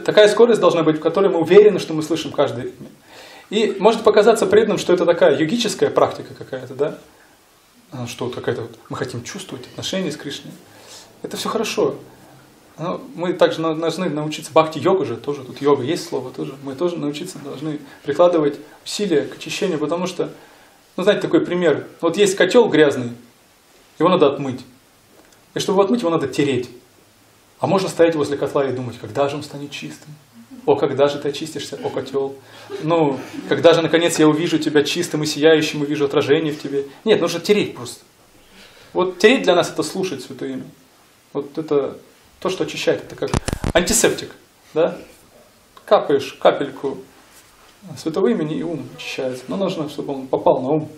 Такая скорость должна быть, в которой мы уверены, что мы слышим каждое имя. И может показаться преданным, что это такая йогическая практика какая-то, да? А, что какая-то вот, мы хотим чувствовать отношения с Кришной. Это все хорошо. Но мы также должны научиться, бхакти-йога же, тоже тут йога есть слово тоже, мы тоже научиться должны прикладывать усилия к очищению, потому что, ну знаете, такой пример, вот есть котел грязный, его надо отмыть. И чтобы его отмыть, его надо тереть. А можно стоять возле котла и думать, когда же он станет чистым? О, когда же ты очистишься, о котел? Ну, когда же, наконец, я увижу тебя чистым и сияющим, увижу отражение в тебе? Нет, нужно тереть просто. Вот тереть для нас это слушать Святое Имя. Вот это то, что очищает, это как антисептик, да? Капаешь капельку Святого Имени, и ум очищается. Но нужно, чтобы он попал на ум.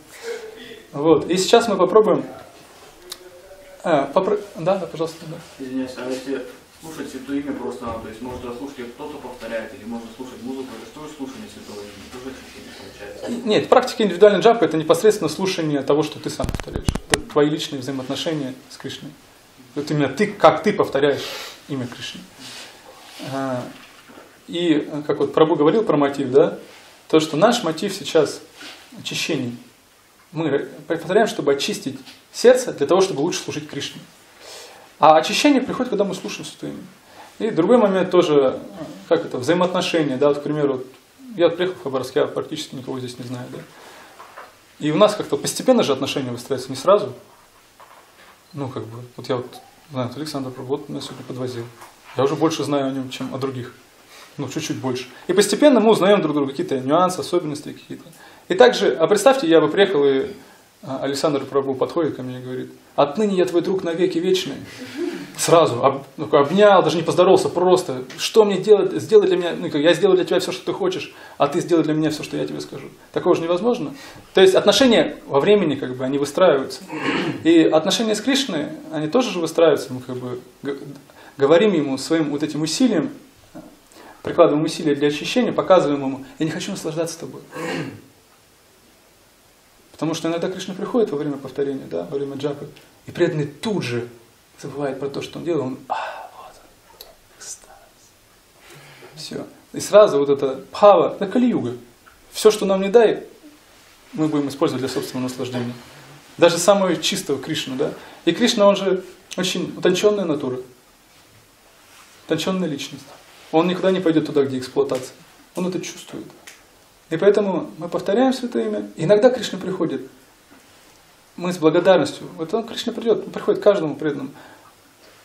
Вот. И сейчас мы попробуем... А, попро... Да, да, пожалуйста. Да. Извиняюсь, а если слушать Святое Имя просто, то есть можно слушать, кто-то повторяет, или можно слушать музыку, это что слушание Святого Имени? Тоже очищение получается? Нет, практика индивидуальной джапы это непосредственно слушание того, что ты сам повторяешь. Это твои личные взаимоотношения с Кришной. Вот именно ты, как ты повторяешь имя Кришны. А, и, как вот Прабу говорил про мотив, да, то, что наш мотив сейчас очищение. Мы повторяем, чтобы очистить сердце, для того, чтобы лучше служить Кришне. А очищение приходит, когда мы слушаем Святое Имя. И другой момент тоже, как это, взаимоотношения, да, вот, к примеру, я приехал в Хабаровск, я практически никого здесь не знаю, да. И у нас как-то постепенно же отношения выстраиваются, не сразу. Ну, как бы, вот я вот знаю, вот Александр вот меня сегодня подвозил. Я уже больше знаю о нем, чем о других. Ну, чуть-чуть больше. И постепенно мы узнаем друг друга, какие-то нюансы, особенности какие-то. И также, а представьте, я бы приехал, и а, Александр Прабу подходит ко мне и говорит, отныне я твой друг навеки вечный. Сразу об, ну, обнял, даже не поздоровался, просто, что мне делать, сделай для меня, ну, я сделаю для тебя все, что ты хочешь, а ты сделай для меня все, что я тебе скажу. Такого же невозможно. То есть отношения во времени, как бы, они выстраиваются. И отношения с Кришной, они тоже же выстраиваются, мы как бы говорим ему своим вот этим усилием, прикладываем усилия для очищения, показываем ему, я не хочу наслаждаться тобой. Потому что иногда Кришна приходит во время повторения, да, во время джапы, и преданный тут же забывает про то, что он делал, он, а, вот он, экстаз. Все. И сразу вот это пхава, это кали-юга. Все, что нам не дай, мы будем использовать для собственного наслаждения. Даже самого чистого Кришну, да. И Кришна, он же очень утонченная натура, утонченная личность. Он никуда не пойдет туда, где эксплуатация. Он это чувствует. И поэтому мы повторяем Святое Имя. иногда Кришна приходит. Мы с благодарностью. Вот он, Кришна придет, он приходит каждому преданному.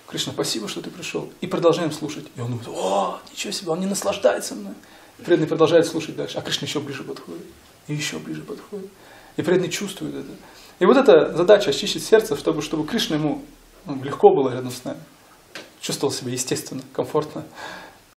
Кришна, спасибо, что ты пришел. И продолжаем слушать. И он думает, о, ничего себе, он не наслаждается мной. И преданный продолжает слушать дальше. А Кришна еще ближе подходит. И еще ближе подходит. И преданный чувствует это. И вот эта задача очистить сердце, чтобы, чтобы Кришна ему ну, легко было рядом с нами. Чувствовал себя естественно, комфортно.